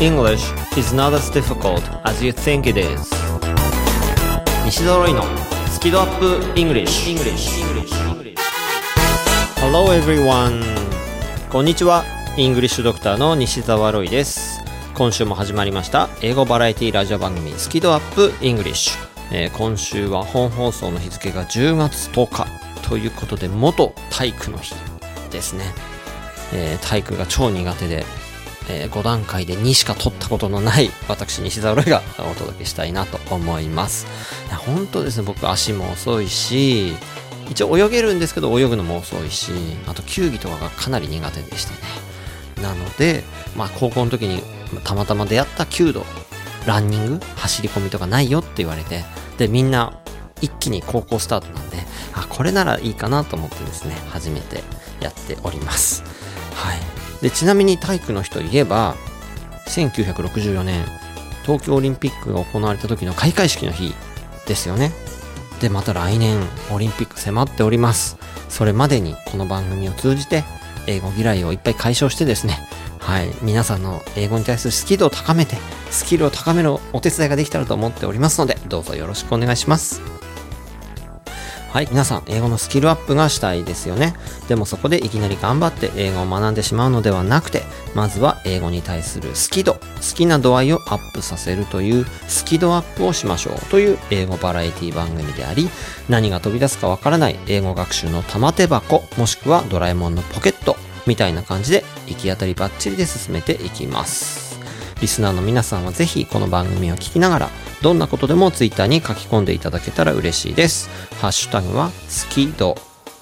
English is not as difficult as you think it is. 西澤ロイのスキドアップ English, English. Hello everyone. こんにちは。イングリッシュドクターの西澤ロイです。今週も始まりました。英語バラエティラジオ番組スキドアップ English、えー、今週は本放送の日付が10月10日。ということで元体育の日ですね、えー、体育が超苦手で。えー、5段階で2しか取ったことのない私西澤ロイがお届けしたいなと思います。本当ですね僕足も遅いし一応泳げるんですけど泳ぐのも遅いしあと球技とかがかなり苦手でしてね。なのでまあ高校の時にたまたま出会った弓道ランニング走り込みとかないよって言われてでみんな一気に高校スタートなんであこれならいいかなと思ってですね初めてやっております。はい。でちなみに体育の日といえば1964年東京オリンピックが行われた時の開会式の日ですよね。でまた来年オリンピック迫っております。それまでにこの番組を通じて英語嫌いをいっぱい解消してですね。はい。皆さんの英語に対するスキルを高めてスキルを高めるお手伝いができたらと思っておりますのでどうぞよろしくお願いします。はい、皆さん、英語のスキルアップがしたいですよね。でもそこでいきなり頑張って英語を学んでしまうのではなくて、まずは英語に対する好き度、好きな度合いをアップさせるというスキドアップをしましょうという英語バラエティ番組であり、何が飛び出すかわからない英語学習の玉手箱、もしくはドラえもんのポケットみたいな感じで行き当たりばっちりで進めていきます。リスナーの皆さんはぜひこの番組を聞きながらどんなことでも Twitter に書き込んでいただけたら嬉しいです。ハッシュタグは好き度。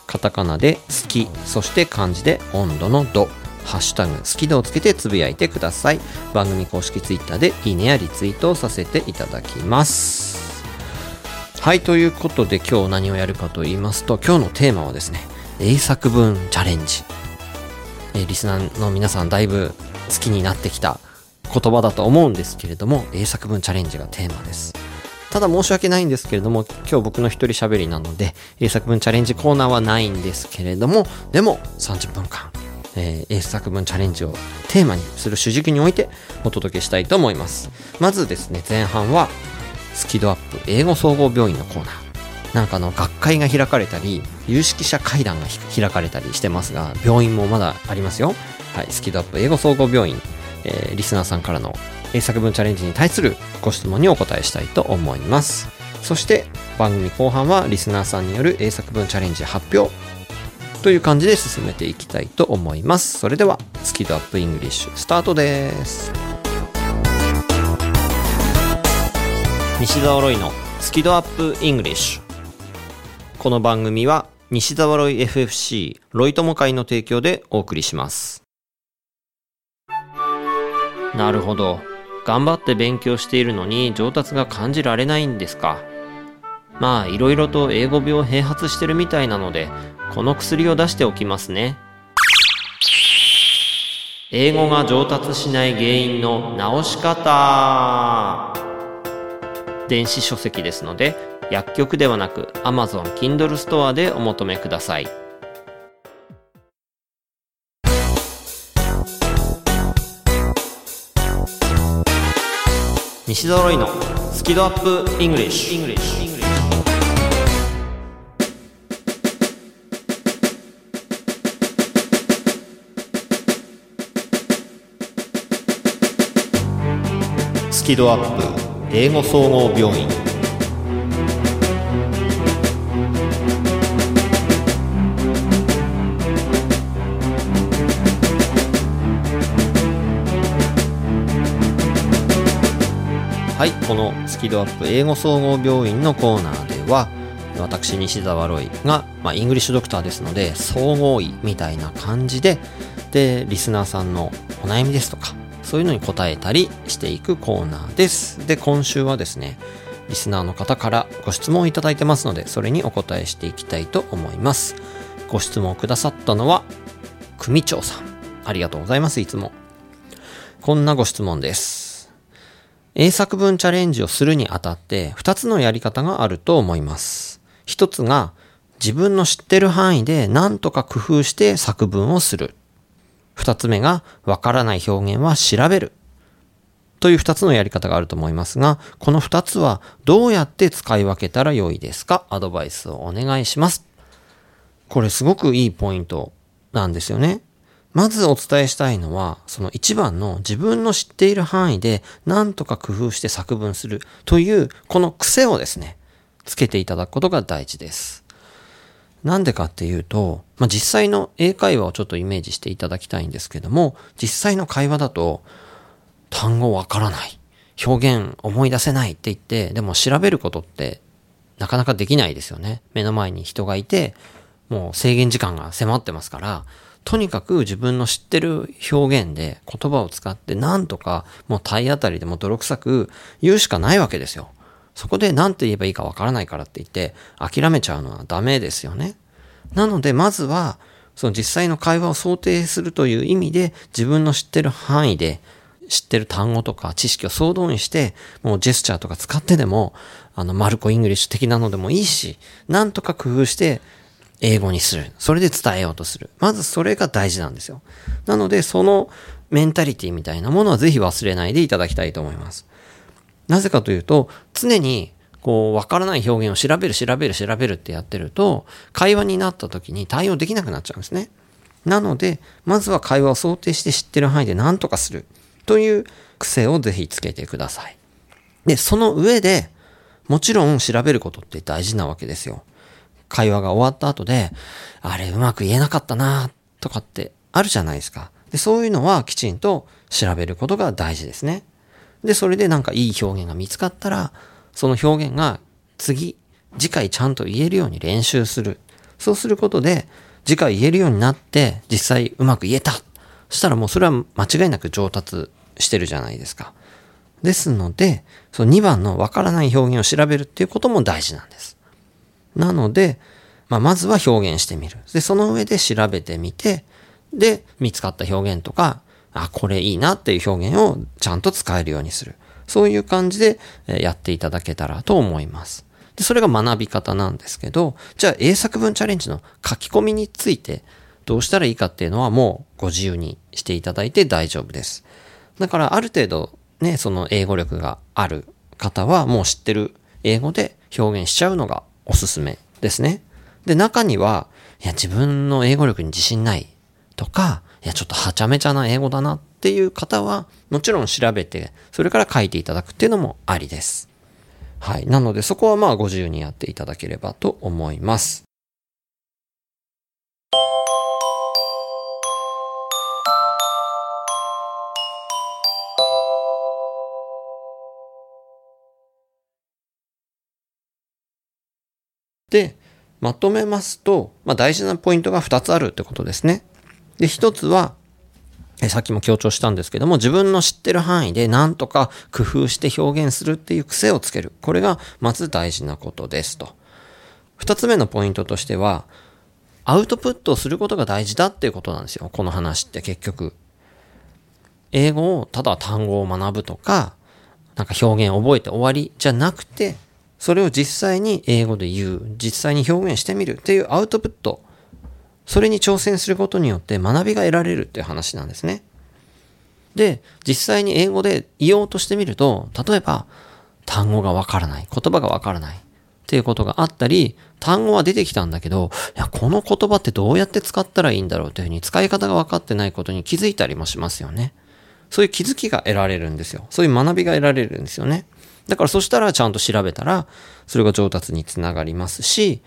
カタカナで好き、そして漢字で温度の度。ハッシュタグ好き度をつけてつぶやいてください。番組公式 Twitter でいいねやリツイートをさせていただきます。はい、ということで今日何をやるかと言いますと、今日のテーマはですね、英作文チャレンジ。えリスナーの皆さんだいぶ好きになってきた言葉だと思うんですけれども、英作文チャレンジがテーマです。ただ申し訳ないんですけれども、今日僕の一人喋りなので、英作文チャレンジコーナーはないんですけれども、でも30分間、えー、英作文チャレンジをテーマにする主軸においてお届けしたいと思います。まずですね、前半は、スキドアップ英語総合病院のコーナー。なんかの学会が開かれたり、有識者会談が開かれたりしてますが、病院もまだありますよ。はい、スキドアップ英語総合病院えー、リスナーさんからの英作文チャレンジに対するご質問にお答えしたいと思います。そして番組後半はリスナーさんによる英作文チャレンジ発表という感じで進めていきたいと思います。それではスキドアップイングリッシュスタートです。西澤ロイのスキドアップイングリッシュこの番組は西澤ロイ FFC ロイ友会の提供でお送りします。なるほど。頑張って勉強しているのに上達が感じられないんですか。まあ、いろいろと英語病併発してるみたいなので、この薬を出しておきますね。英語が上達しない原因の直し方電子書籍ですので、薬局ではなく Amazon Kindle ストアでお求めください。西揃いのスキドアップイングリッシュスキドアップ英語総合病院。はい、このスキドアップ英語総合病院のコーナーでは、私、西澤ロイが、まあ、イングリッシュドクターですので、総合医みたいな感じで、で、リスナーさんのお悩みですとか、そういうのに答えたりしていくコーナーです。で、今週はですね、リスナーの方からご質問をいただいてますので、それにお答えしていきたいと思います。ご質問くださったのは、組長さん。ありがとうございます、いつも。こんなご質問です。英作文チャレンジをするにあたって2つのやり方があると思います。1つが自分の知ってる範囲で何とか工夫して作文をする。2つ目がわからない表現は調べる。という2つのやり方があると思いますが、この2つはどうやって使い分けたらよいですか？アドバイスをお願いします。これすごくいいポイントなんですよね。まずお伝えしたいのは、その一番の自分の知っている範囲で何とか工夫して作文するというこの癖をですね、つけていただくことが大事です。なんでかっていうと、まあ、実際の英会話をちょっとイメージしていただきたいんですけども、実際の会話だと、単語わからない。表現思い出せないって言って、でも調べることってなかなかできないですよね。目の前に人がいて、もう制限時間が迫ってますから、とにかく自分の知ってる表現で言葉を使ってなんとかもう体当たりでも泥臭く言うしかないわけですよ。そこで何て言えばいいかわからないからって言って諦めちゃうのはダメですよね。なのでまずはその実際の会話を想定するという意味で自分の知ってる範囲で知ってる単語とか知識を総動員して、もうジェスチャーとか使ってでも、あの、マルコ・ English 的なのでもいいし、なんとか工夫して英語にする。それで伝えようとする。まずそれが大事なんですよ。なので、そのメンタリティみたいなものはぜひ忘れないでいただきたいと思います。なぜかというと、常にこう、わからない表現を調べる、調べる、調べるってやってると、会話になった時に対応できなくなっちゃうんですね。なので、まずは会話を想定して知ってる範囲で何とかするという癖をぜひつけてください。で、その上で、もちろん調べることって大事なわけですよ。会話が終わった後で、あれうまく言えなかったなとかってあるじゃないですか。で、そういうのはきちんと調べることが大事ですね。で、それでなんかいい表現が見つかったら、その表現が次、次回ちゃんと言えるように練習する。そうすることで、次回言えるようになって、実際うまく言えた。したらもうそれは間違いなく上達してるじゃないですか。ですので、その2番のわからない表現を調べるっていうことも大事なんです。なので、まあ、まずは表現してみる。で、その上で調べてみて、で、見つかった表現とか、あ、これいいなっていう表現をちゃんと使えるようにする。そういう感じでやっていただけたらと思います。で、それが学び方なんですけど、じゃあ英作文チャレンジの書き込みについてどうしたらいいかっていうのはもうご自由にしていただいて大丈夫です。だからある程度ね、その英語力がある方はもう知ってる英語で表現しちゃうのがおすすめですね。で、中には、いや、自分の英語力に自信ないとか、いや、ちょっとはちゃめちゃな英語だなっていう方は、もちろん調べて、それから書いていただくっていうのもありです。はい。なので、そこはまあご自由にやっていただければと思います。で、まとめますと、まあ、大事なポイントが2つあるってことですね。で、1つは、さっきも強調したんですけども、自分の知ってる範囲で何とか工夫して表現するっていう癖をつける。これがまず大事なことですと。2つ目のポイントとしては、アウトプットをすることが大事だっていうことなんですよ。この話って結局。英語をただ単語を学ぶとか、なんか表現を覚えて終わりじゃなくて、それを実際に英語で言う、実際に表現してみるっていうアウトプット、それに挑戦することによって学びが得られるっていう話なんですね。で、実際に英語で言おうとしてみると、例えば、単語がわからない、言葉がわからないっていうことがあったり、単語は出てきたんだけど、いや、この言葉ってどうやって使ったらいいんだろうというふうに使い方が分かってないことに気づいたりもしますよね。そういう気づきが得られるんですよ。そういう学びが得られるんですよね。だからそしたらちゃんと調べたら、それが上達につながりますし、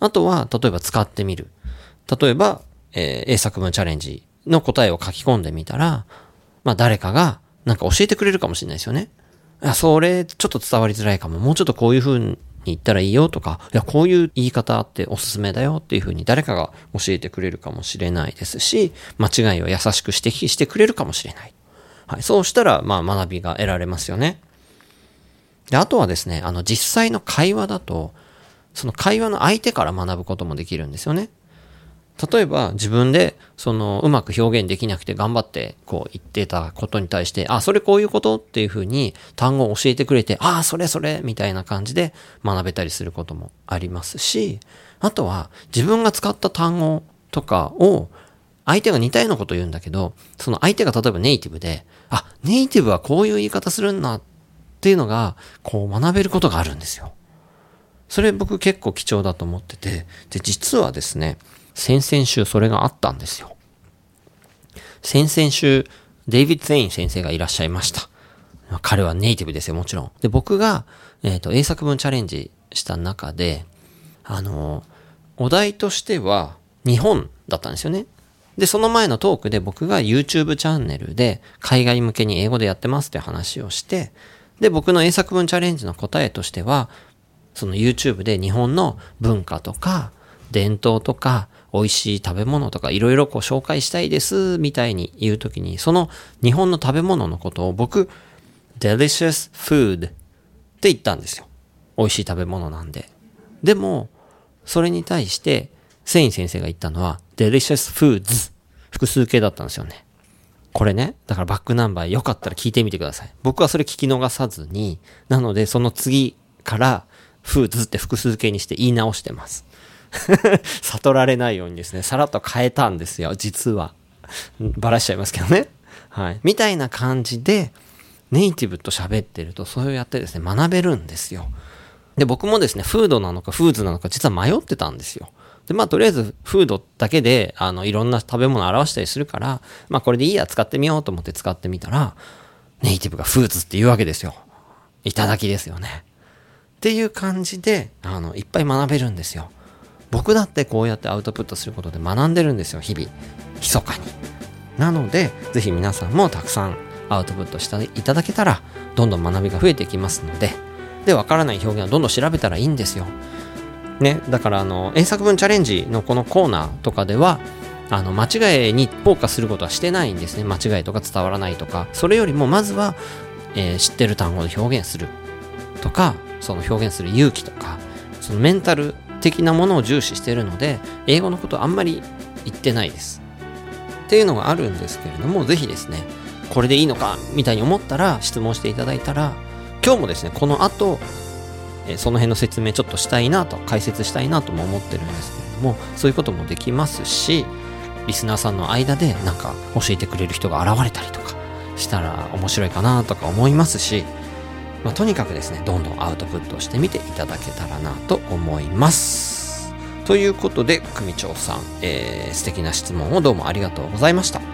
あとは、例えば使ってみる。例えば、えー、英作文チャレンジの答えを書き込んでみたら、まあ誰かがなんか教えてくれるかもしれないですよね。いや、それちょっと伝わりづらいかも。もうちょっとこういう風に言ったらいいよとか、いや、こういう言い方っておすすめだよっていう風に誰かが教えてくれるかもしれないですし、間違いを優しく指摘してくれるかもしれない。はい。そうしたら、まあ学びが得られますよね。で、あとはですね、あの、実際の会話だと、その会話の相手から学ぶこともできるんですよね。例えば自分でそのうまく表現できなくて頑張ってこう言ってたことに対して、あ、それこういうことっていうふうに単語を教えてくれて、あ、それそれみたいな感じで学べたりすることもありますし、あとは自分が使った単語とかを相手が似たようなこと言うんだけど、その相手が例えばネイティブで、あ、ネイティブはこういう言い方するんだっていうのが、こう学べることがあるんですよ。それ僕結構貴重だと思ってて、で、実はですね、先々週それがあったんですよ。先々週、デイビッド・ゼイン先生がいらっしゃいました。彼はネイティブですよ、もちろん。で、僕が、えっ、ー、と、英作文チャレンジした中で、あの、お題としては、日本だったんですよね。で、その前のトークで僕が YouTube チャンネルで海外向けに英語でやってますって話をして、で、僕の英作文チャレンジの答えとしては、その YouTube で日本の文化とか、伝統とか、美味しい食べ物とかいろいろこう紹介したいですみたいに言うときに、その日本の食べ物のことを僕、delicious food って言ったんですよ。美味しい食べ物なんで。でも、それに対して、セイン先生が言ったのは、delicious foods 複数形だったんですよね。これね、だからバックナンバーよかったら聞いてみてください。僕はそれ聞き逃さずに、なのでその次から、フーズって複数形にして言い直してます。悟られないようにですね、さらっと変えたんですよ、実は。ばらしちゃいますけどね。はい。みたいな感じで、ネイティブと喋ってると、そうやってですね、学べるんですよ。で、僕もですね、フードなのかフーズなのか実は迷ってたんですよ。で、まあ、とりあえず、フードだけで、あの、いろんな食べ物を表したりするから、まあ、これでいいや、使ってみようと思って使ってみたら、ネイティブがフーズって言うわけですよ。いただきですよね。っていう感じで、あの、いっぱい学べるんですよ。僕だってこうやってアウトプットすることで学んでるんですよ、日々。密かに。なので、ぜひ皆さんもたくさんアウトプットしていただけたら、どんどん学びが増えていきますので、で、わからない表現はどんどん調べたらいいんですよ。ね、だからあの、英作文チャレンジのこのコーナーとかでは、あの、間違いにフォーカスすることはしてないんですね。間違いとか伝わらないとか。それよりも、まずは、えー、知ってる単語で表現するとか、その表現する勇気とか、そのメンタル的なものを重視してるので、英語のことあんまり言ってないです。っていうのがあるんですけれども、ぜひですね、これでいいのかみたいに思ったら質問していただいたら、今日もですね、この後、えその辺の説明ちょっとしたいなと、解説したいなとも思ってるんですけれども、そういうこともできますし、リスナーさんの間でなんか教えてくれる人が現れたりとかしたら面白いかなとか思いますし、まあ、とにかくですね、どんどんアウトプットしてみていただけたらなと思います。ということで、組長さん、えー、素敵な質問をどうもありがとうございました。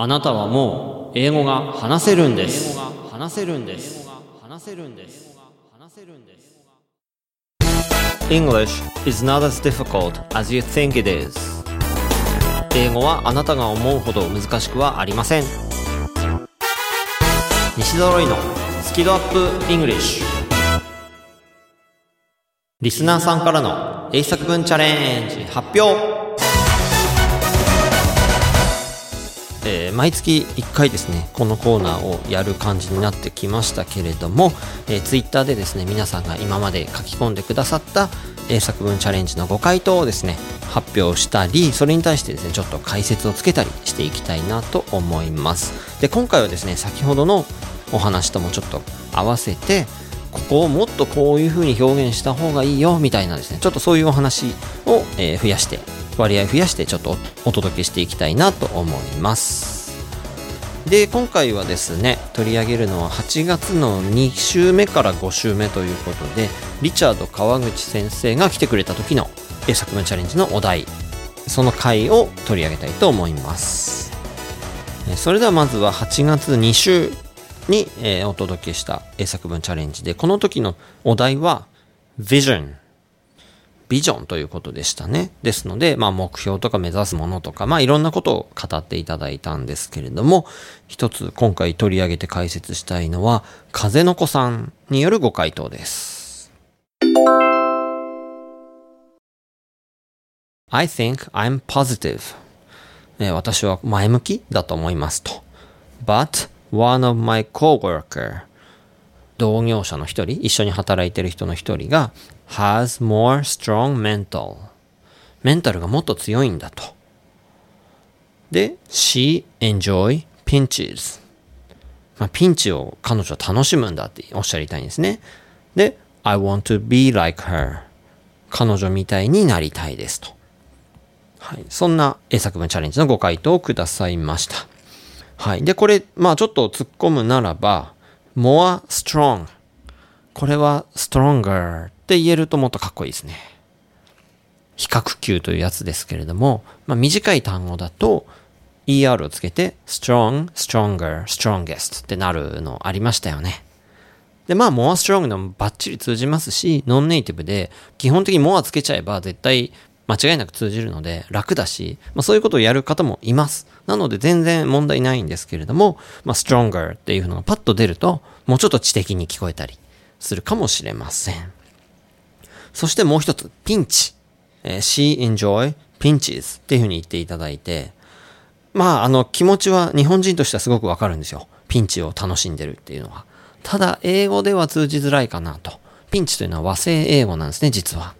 あなたはもう英語が話せるんです。話せるんです。話せるんです。話せるんです。English is not as difficult as you think it is. 英語はあなたが思うほど難しくはありません。西揃いのスキドアップ English. リスナーさんからの英作文チャレンジ発表。えー、毎月1回ですねこのコーナーをやる感じになってきましたけれども、えー、ツイッターでですね皆さんが今まで書き込んでくださった英作文チャレンジのご回答をですね発表したりそれに対してですねちょっと解説をつけたりしていきたいなと思います。で今回はですね先ほどのお話ともちょっと合わせてここをもっとこういう風に表現した方がいいよみたいなですね。ちょっとそういうお話を、えー、増やして割合増やしてちょっとお届けしていきたいなと思います。で今回はですね取り上げるのは8月の2週目から5週目ということでリチャード川口先生が来てくれた時の作文チャレンジのお題。その回を取り上げたいと思います。それではまずは8月2週に、えー、お届けした英作文チャレンジでこの時のお題は Vision ビジョンということでしたね。ですので、まあ目標とか目指すものとか、まあいろんなことを語っていただいたんですけれども、一つ今回取り上げて解説したいのは、風の子さんによるご回答です。I think I'm positive. 私は前向きだと思いますと。But one of my coworker 同業者の一人、一緒に働いてる人の一人が has more strong mental メンタルがもっと強いんだと。で、she enjoy pinches まあ、ピンチを彼女は楽しむんだっておっしゃりたいんですね。で、I want to be like her 彼女みたいになりたいですと。はい。そんな英作文チャレンジのご回答をくださいました。はい。で、これ、まあちょっと突っ込むならば、more strong これは stronger って言えるともっとかっこいいですね。比較級というやつですけれども、まあ、短い単語だと er をつけて strong, stronger, strongest ってなるのありましたよね。で、まあ more strong でもバッチリ通じますし、ノンネイティブで基本的に more つけちゃえば絶対間違いなく通じるので楽だし、まあ、そういうことをやる方もいます。なので全然問題ないんですけれども、まあ、stronger っていうのがパッと出ると、もうちょっと知的に聞こえたりするかもしれません。そしてもう一つ、ピンチ。えー、she enjoy pinches っていうふうに言っていただいて、まあ、あの、気持ちは日本人としてはすごくわかるんですよ。ピンチを楽しんでるっていうのは。ただ、英語では通じづらいかなと。ピンチというのは和製英語なんですね、実は。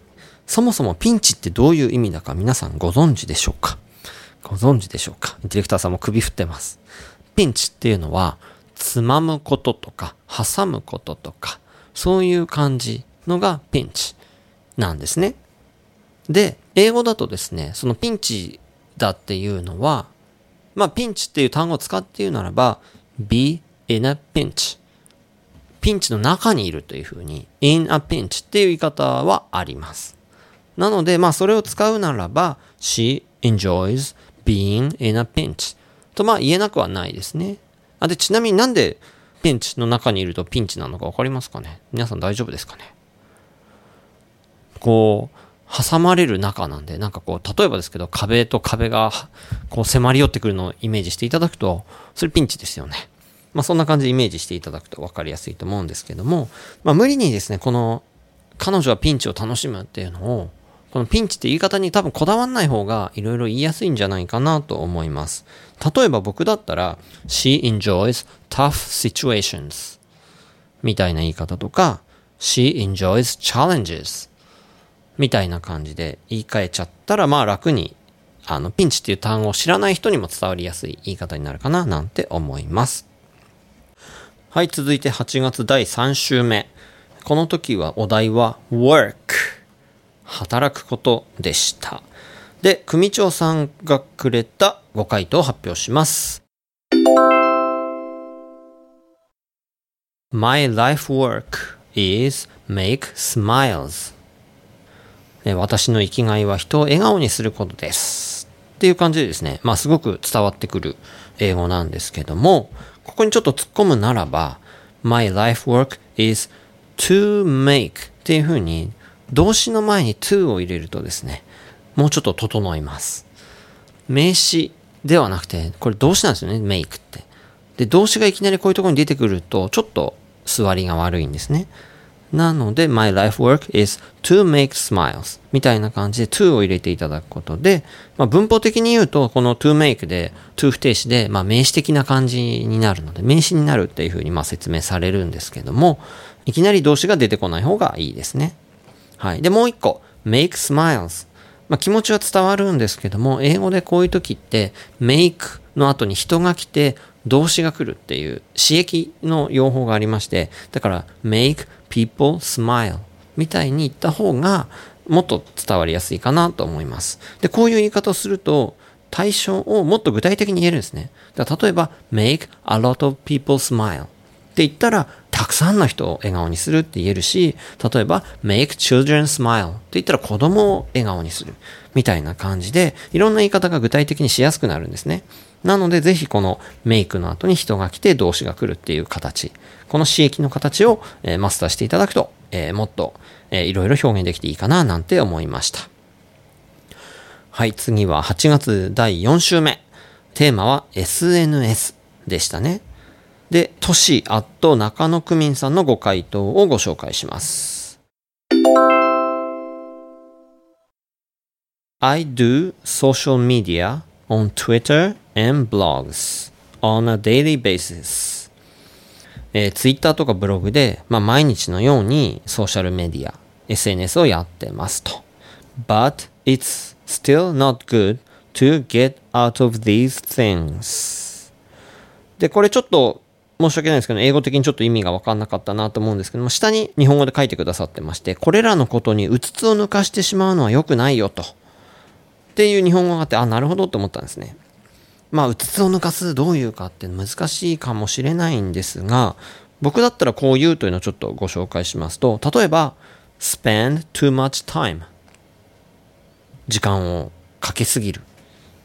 そもそもピンチってどういう意味だか皆さんご存知でしょうか？ご存知でしょうか？ディレクターさんも首振ってます。ピンチっていうのは、つまむこととか、挟むこととか、そういう感じのがピンチなんですね。で、英語だとですね、そのピンチだっていうのは、まあ、ピンチっていう単語を使って言うならば、be in a pinch。ピンチの中にいるというふうに、in a pinch っていう言い方はあります。なので、まあ、それを使うならば、she enjoys being in a pinch と、まあ、言えなくはないですね。あ、で、ちなみになんでピンチの中にいるとピンチなのかわかりますかね？皆さん大丈夫ですかね？こう、挟まれる中なんで、なんかこう、例えばですけど、壁と壁が、こう、迫り寄ってくるのをイメージしていただくと、それピンチですよね。まあ、そんな感じでイメージしていただくと分かりやすいと思うんですけども、まあ、無理にですね、この、彼女はピンチを楽しむっていうのを、このピンチって言い方に多分こだわんない方がいろいろ言いやすいんじゃないかなと思います。例えば僕だったら、she enjoys tough situations みたいな言い方とか、she enjoys challenges みたいな感じで言い換えちゃったら、まあ楽に、あの、ピンチっていう単語を知らない人にも伝わりやすい言い方になるかななんて思います。はい、続いて8月第3週目。この時はお題は work 働くことでした。で、組長さんがくれたご回答を発表します。My life work is make smiles. 私の生きがいは人を笑顔にすることです。っていう感じでですね、まあすごく伝わってくる英語なんですけども、ここにちょっと突っ込むならば、My life work is to make っていうふうに動詞の前に to を入れるとですね、もうちょっと整います。名詞ではなくて、これ動詞なんですよね、make って。で、動詞がいきなりこういうところに出てくると、ちょっと座りが悪いんですね。なので、my life work is to make smiles みたいな感じで to を入れていただくことで、まあ、文法的に言うと、この to make で to 不定詞で、まあ、名詞的な感じになるので、名詞になるっていうふうにまあ説明されるんですけども、いきなり動詞が出てこない方がいいですね。はい。で、もう一個、make smiles。まあ、気持ちは伝わるんですけども、英語でこういう時って、make の後に人が来て、動詞が来るっていう刺激の用法がありまして、だから make people smile みたいに言った方がもっと伝わりやすいかなと思います。で、こういう言い方をすると、対象をもっと具体的に言えるんですね。だ例えば、make a lot of people smile って言ったら、たくさんの人を笑顔にするって言えるし、例えば make children smile って言ったら子供を笑顔にするみたいな感じで、いろんな言い方が具体的にしやすくなるんですね。なのでぜひこのメイクの後に人が来て動詞が来るっていう形、この刺激の形を、えマスターしていただくと、えもっと、えいろいろ表現できていいかななんて思いました。はい、次は8月第4週目。テーマは SNS でしたね。で、都市アット中野区民さんのご回答をご紹介します。I do social media on Twitter and blogs on a daily basis. えー、Twitter とかブログで、まあ、毎日のようにソーシャルメディア、SNS をやってますと。But it's still not good to get out of these things. で、これちょっと申し訳ないですけど、英語的にちょっと意味がわかんなかったなと思うんですけども、下に日本語で書いてくださってまして、これらのことにうつつを抜かしてしまうのは良くないよと。っていう日本語があって、あ、なるほどと思ったんですね。まあ、うつつを抜かすどういうかって難しいかもしれないんですが、僕だったらこう言うというのをちょっとご紹介しますと、例えば、spend too much time 時間をかけすぎる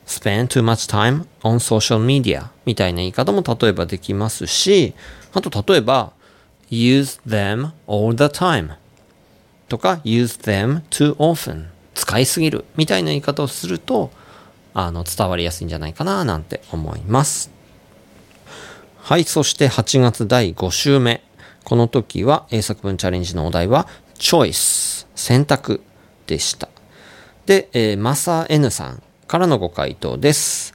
spend too much time on social media みたいな言い方も例えばできますし、あと例えば use them all the time とか use them too often 使いすぎるみたいな言い方をするとあの伝わりやすいんじゃないかななんて思います。はい、そして8月第5週目。この時は英作文チャレンジのお題は choice 選択でした。で、えー、マサ N さんからのご回答です。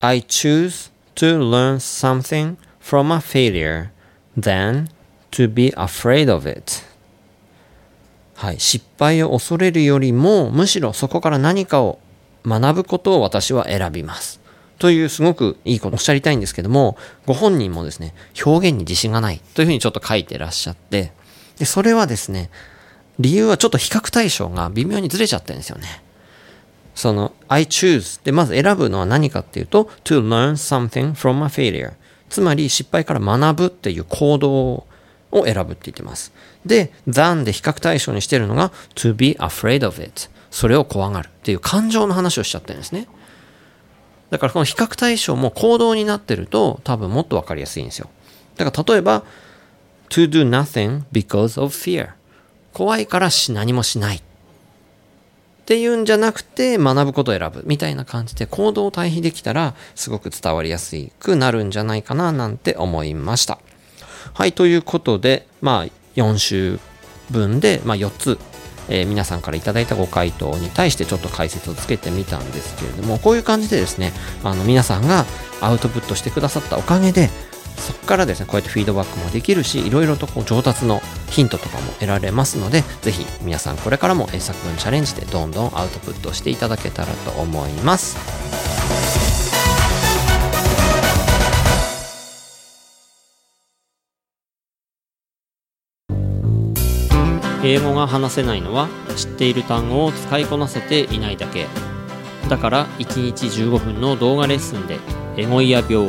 I choose to learn something from a failure than to be afraid of it. はい。失敗を恐れるよりも、むしろそこから何かを学ぶことを私は選びます。というすごくいいことをおっしゃりたいんですけども、ご本人もですね、表現に自信がないというふうにちょっと書いてらっしゃって、で、それはですね、理由はちょっと比較対象が微妙にずれちゃってるんですよね。その I choose でまず選ぶのは何かっていうと to learn something from a failure つまり失敗から学ぶっていう行動を選ぶって言ってます。で、than で比較対象にしてるのが to be afraid of it それを怖がるっていう感情の話をしちゃってるんですね。だからこの比較対象も行動になってると多分もっとわかりやすいんですよ。だから例えば to do nothing because of fear 怖いからし何もしない。っていうんじゃなくて学ぶことを選ぶみたいな感じで行動を対比できたらすごく伝わりやすくなるんじゃないかななんて思いました。はい、ということで、まあ4週分で、まあ、4つえー、皆さんからいただいたご回答に対してちょっと解説をつけてみたんですけれどもこういう感じでですねあの皆さんがアウトプットしてくださったおかげでそこからですね、こうやってフィードバックもできるし、いろいろとこう上達のヒントとかも得られますので、ぜひ皆さんこれからも英作文チャレンジでどんどんアウトプットしていただけたらと思います。英語が話せないのは知っている単語を使いこなせていないだけだから1日15分の動画レッスンでエゴイヤ病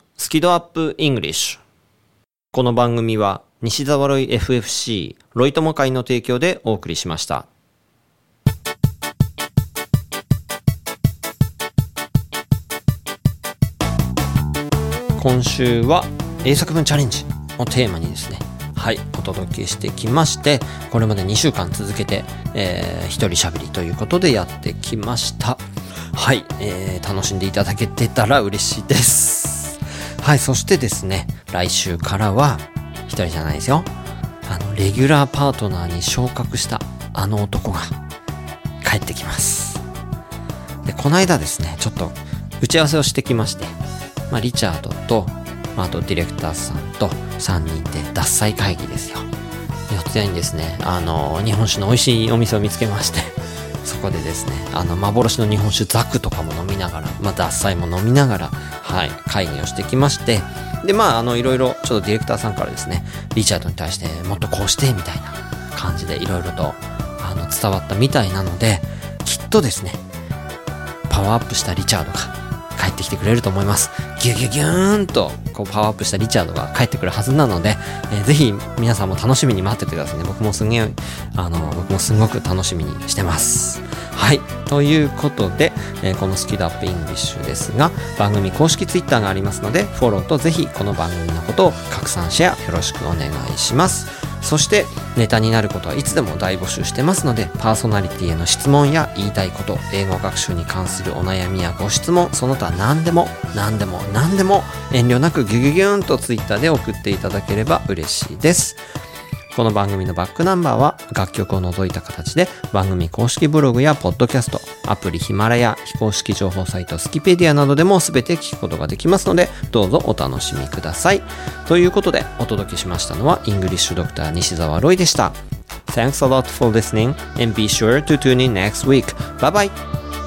スキドアップイングリッシュ。この番組は西沢ロイ FFC ロイ友会の提供でお送りしました。今週は英作文チャレンジをテーマにですね、はい、お届けしてきまして、これまで2週間続けて、えー、一人喋りということでやってきました。はい、えー、楽しんでいただけてたら嬉しいです。はい、そしてですね、来週からは、一人じゃないですよ。あの、レギュラーパートナーに昇格したあの男が帰ってきます。で、この間ですね、ちょっと打ち合わせをしてきまして、まあ、リチャードと、まあ、あとディレクターさんと3人で脱菜会議ですよ。四谷にですね、あの、日本酒の美味しいお店を見つけまして、そこでですね、あの、幻の日本酒ザクとかも飲みながら、まあ、脱菜も飲みながら、はい、会議をしてきまして、で、まあ、あの、いろいろ、ちょっとディレクターさんからですね、リチャードに対してもっとこうして、みたいな感じでいろいろと、あの、伝わったみたいなので、きっとですね、パワーアップしたリチャードが帰ってきてくれると思います。ギュギュギューンとこうパワーアップしたリチャードが帰ってくるはずなので、えー、ぜひ皆さんも楽しみに待っててくださいね。僕もすげえ、あの、僕もすごく楽しみにしてます。はい。ということで、えー、このスキルアップイングリッシュですが、番組公式ツイッターがありますので、フォローとぜひこの番組のことを拡散シェアよろしくお願いします。そしてネタになることはいつでも大募集してますのでパーソナリティへの質問や言いたいこと英語学習に関するお悩みやご質問その他何でも何でも何でも遠慮なくギュギュギューンと Twitter で送っていただければ嬉しいですこの番組のバックナンバーは楽曲を除いた形で番組公式ブログやポッドキャスト、アプリヒマラヤ、非公式情報サイトスキペディアなどでも全て聞くことができますのでどうぞお楽しみください。ということでお届けしましたのはイングリッシュドクター西澤ロイでした。Thanks a lot for listening and be sure to tune in next week. Bye bye!